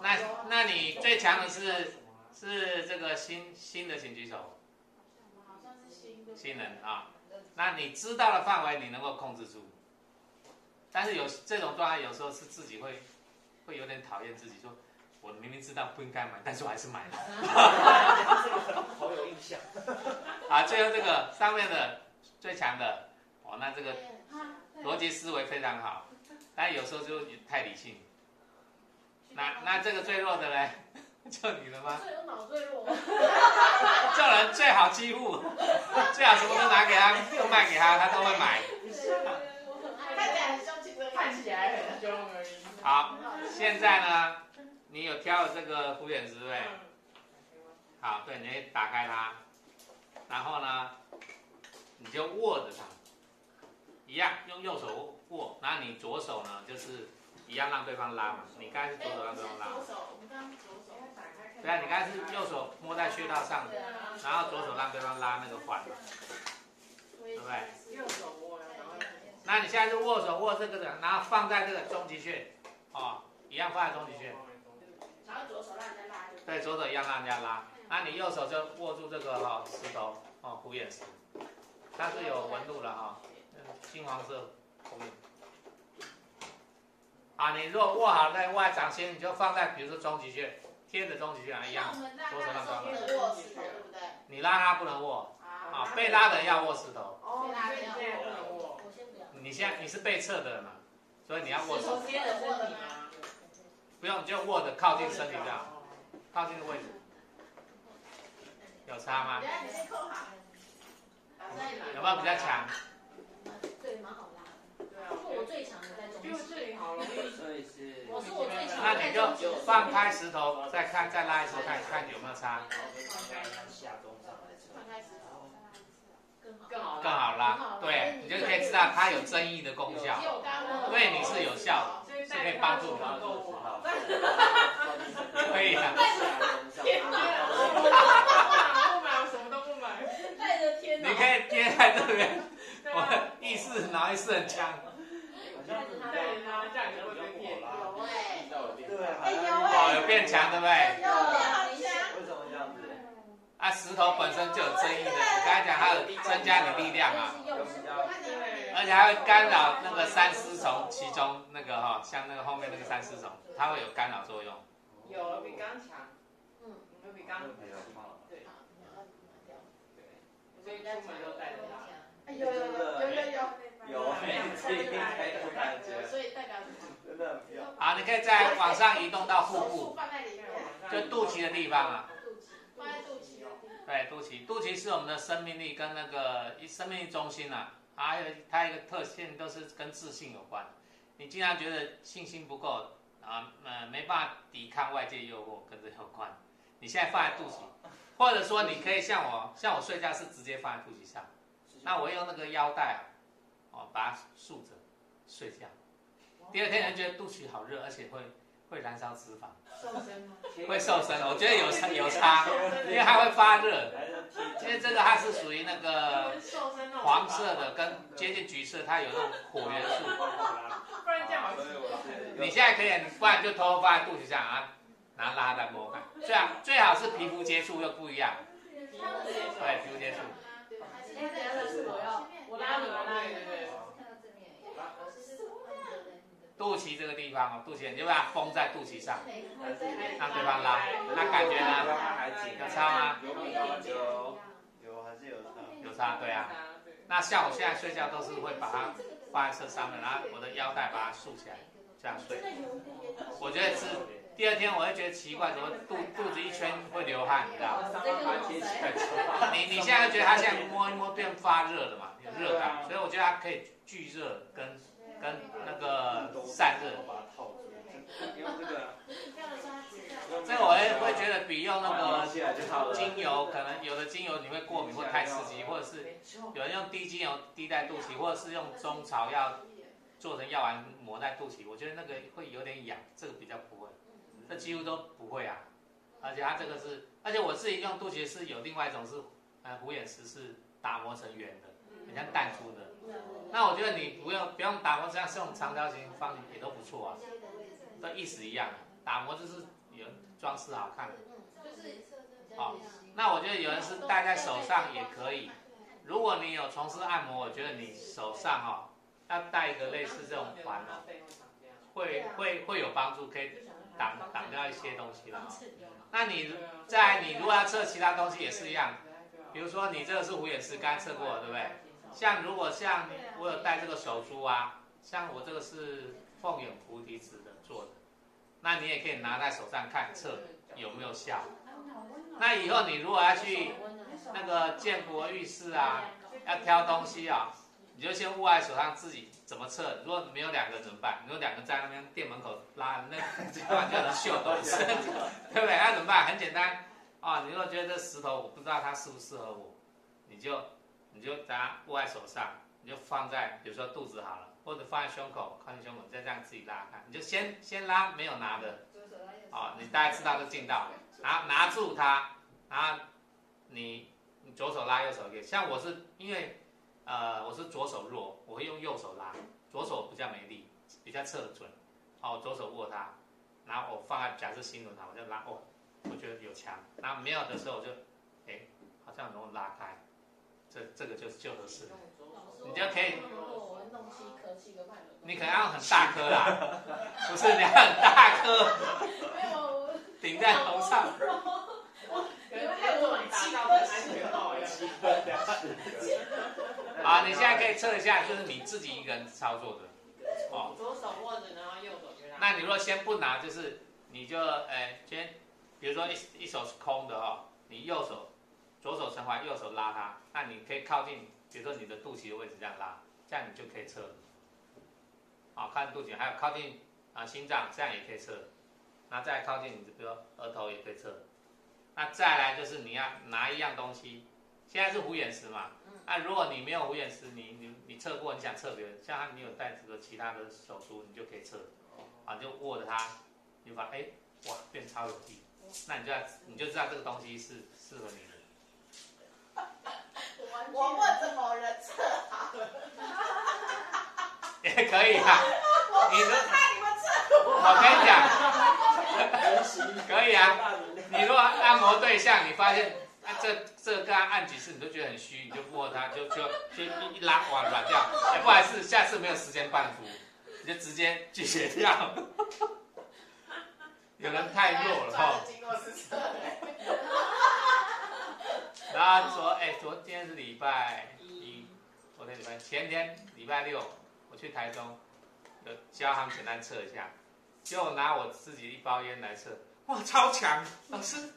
那那你最强的是是这个新新的，请举手。好像是新的。新人啊，那你知道的范围你能够控制住，但是有这种状态，有时候是自己会会有点讨厌自己，说我明明知道不应该买，但是我还是买了。好有印象。啊，最后这个上面的最强的，哦，那这个逻辑思维非常好，但有时候就太理性。那那这个最弱的嘞，就你了吗？最有脑最弱。这种人最好欺负，最好什么都拿给他，都卖给他，他都会买。我很爱。看起来很凶，其实看起来很凶而已。好，现在呢，你有挑了这个虎眼石对不对？好，对，你可以打开它，然后呢，你就握着它，一样用右手握，然后你左手呢就是一样让对方拉嘛，你刚才是左手让对方拉，左手，我们刚刚左手。对啊，你刚才是右手摸在穴道上，然后左手让对方拉那个环，对不对？右手握，然后那你现在是握手握这个的，然后放在这个中极穴，哦，一样放在中极穴。然后左手让人家拉就。对，左手一样让人家拉，那你右手就握住这个哈、石头哦，虎眼石，它是有纹路的哈、嗯金黄色虎眼。啊，你如果握好那握在掌心，你就放在比如说中极穴，贴着中极穴啊一样那我，们拉他的时候不能握石头，对不对？你拉他不能握啊啊，被拉的人要握石头。哦，所以现在不能握。我先不要。你现在你是被测的人嘛，所以你要握手，贴着身体吗？不用你就握着靠近身体这样，靠近的位置，有差吗等？下你先扣好。有没有比较强？对，蛮好拉的。对啊不过我最强的在中因为间。这里好容易。所以是。我是我最强那你就放开石头，再看再拉一次，看看有没有差，下中上来放开石头。更好。更好更好拉。对，你就可以知道它有增益的功效对你是有效的是可以帮助你。可以的。天哪！不买，我什么都不买。带着天你可以贴在这边，我的意识脑意识很强。好像对啊，这样你就会被骗。有哎，对啊，哎有哦，有变强，对不对？有好强，为什么这样子？啊，石头本身就有争议的，我刚才讲它有增加你力量啊，而且还会干扰那个三丝虫其中那个哈、像那个后面那个三丝虫，它会有干扰作用。有比刚强，嗯，有比刚。对所以出门都带着它。哎有有有有有有，有，你自己才有感觉，所以代表什么？真的。好，你可以在往上移动到腹部，就肚脐的地方啊。放在肚脐哦。对，肚脐，肚脐是我们的生命力跟那个生命力中心啊，还有它一个特性都是跟自信有关。你经常觉得信心不够啊，呃，没办法抵抗外界诱惑，跟这有关。你现在放在肚脐，或者说你可以像我，像我睡觉是直接放在肚脐上，那我用那个腰带啊，哦，把它竖着睡觉。第二天人觉得肚脐好热，而且会会燃烧脂肪，瘦身吗？会瘦身。我觉得有差有差 因为它会发热。因为这个它是属于那个黄色的，跟接近橘色，它有那种火元素。不然这样。你现在可以，不然就偷偷放在肚脐上啊，拿拉带摸看。最好最好是皮肤接触又不一样，对，皮肤接触。哎，等下是我要，我拉你，我拉你。对对对肚脐这个地方哦，肚脐你就把它封在肚脐上，让对方拉，那感觉呢？还紧有差吗？有有有还是有差。有差，对啊。那像我现在睡觉都是会把它放在这上面，然后我的腰带把它束起来，这样睡。我觉得是第二天我会觉得奇怪，怎么肚肚子一圈会流汗，你知道吗？你你现在觉得它现在摸一摸变发热了嘛，有热感，所以我觉得它可以聚热跟跟那个散热。把它套住，用这个，这个我会会觉得比用那个。精油，可能有的精油你会过敏或太刺激，或者是有人用低精油滴在肚脐，或者是用中草药做成药丸抹在肚脐，我觉得那个会有点痒，这个比较不会，这几乎都不会啊。而且它这个是，而且我自己用肚脐是有另外一种是，呃，虎眼石是打磨成圆的，很像弹珠的。那我觉得你不用不用打磨，这样是用长条形方形也都不错啊，都意思一样啊。打磨就是有装饰好看。好，那我觉得有人是戴在手上也可以。如果你有从事按摩，我觉得你手上哈、要戴一个类似这种环哦，会会会有帮助，可以挡挡掉一些东西了、哦。那你在你如果要测其他东西也是一样，比如说你这个是虎眼石，刚才测过了，对不对？像如果像我有戴这个手珠啊，像我这个是凤眼菩提子的做的，那你也可以拿在手上看测有没有效。那以后你如果要去那个建国浴室啊，要挑东西啊，你就先握在手上自己怎么测。如果没有两个人怎么办？如果两个在那边店门口拉，那这样就能秀东西，对不对？那怎么办？很简单啊，你如果觉得这石头我不知道它适不适合我，你就你就把它握在手上，你就放在比如说肚子好了，或者放在胸口，靠近胸口，再这样自己拉开。你就先先拉没有拿的，哦，你大概知道这劲道，然后拿住它，然后你你左手拉右手也像我是因为呃我是左手弱，我会用右手拉，左手比较没力，比较测得准。哦，我左手握它，然后我放在假设心轮它，我就拉哦，我觉得有强。然后没有的时候我就，哎，好像能够拉开，这这个就是就合适了。你就可以你可能要很大颗啦，不是你要很大颗没有，顶在头上。因为害我买气到安全帽一样。好，你现在可以测一下，就是你自己一个人操作的。哦，左手握着，然后右手就拿。那你如果先不拿，就是你就哎先，比如说一一手是空的哦，你右手左手承环，右手拉它，那你可以靠近，比如说你的肚脐的位置这样拉，这样你就可以测了。好，看肚脐，还有靠近啊心脏，这样也可以测。那再靠近你的，比如额头也可以测。那再来就是你要拿一样东西，现在是虎眼石嘛，那如果你没有虎眼石，你你你测过，你想测别人，像他你有带这个其他的手珠，你就可以测，啊，就握着它，你就把哎哇变超有力，那你就要你就知道这个东西是适合你。我问着某人测好了，也可以啊，我你如看你们这，我跟你讲，可以啊。你如果按摩对象，你发现啊这这个跟他按几次你都觉得很虚，你就摸他，就就就一一拉往软掉，哎，不好意思，下次没有时间半服，你就直接拒绝掉。有人太弱了哈。然后昨哎昨天是礼拜一，昨天礼拜前天礼拜六我去台中，有教他们简单测一下，就拿我自己一包烟来测，哇超强！老师，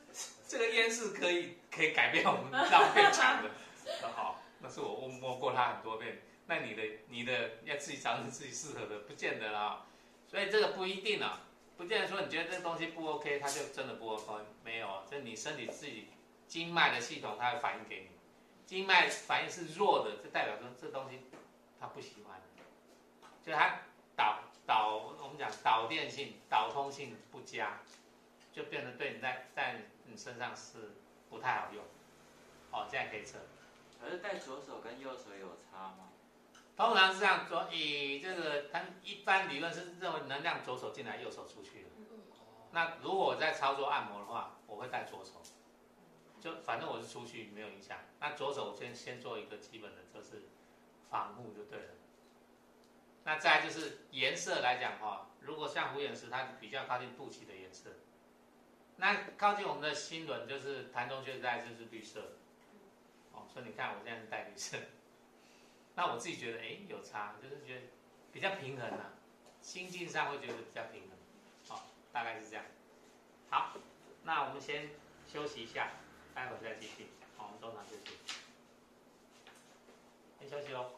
这个烟是可以可以改变我们让变强的。说好，那是我摸过它很多遍，那你的你的要自己找你自己适合的，不见得啦。所以这个不一定啊，不见得说你觉得这个东西不 OK，它就真的不 OK，没有啊，这你身体自己。经脉的系统，它会反应给你。经脉反应是弱的，就代表说这东西它不喜欢，就它导导我们讲导电性、导通性不佳，就变成对你在在你身上是不太好用。哦，这样可以测。可是戴左手跟右手有差吗？通常是这样说，以这个它一般理论是认为能量左手进来，右手出去的。那如果我在操作按摩的话，我会戴左手。就反正我是出去没有影响，那左手先先做一个基本的就是防护就对了。那再就是颜色来讲哈，如果像虎眼石，它比较靠近肚脐的颜色，那靠近我们的心轮就是膻中穴带就是绿色。哦，所以你看我现在是带绿色，那我自己觉得哎有差，就是觉得比较平衡啊，心境上会觉得比较平衡。好，大概是这样。好，那我们先休息一下。待会再继续，好，我们中场休息，先休息哦。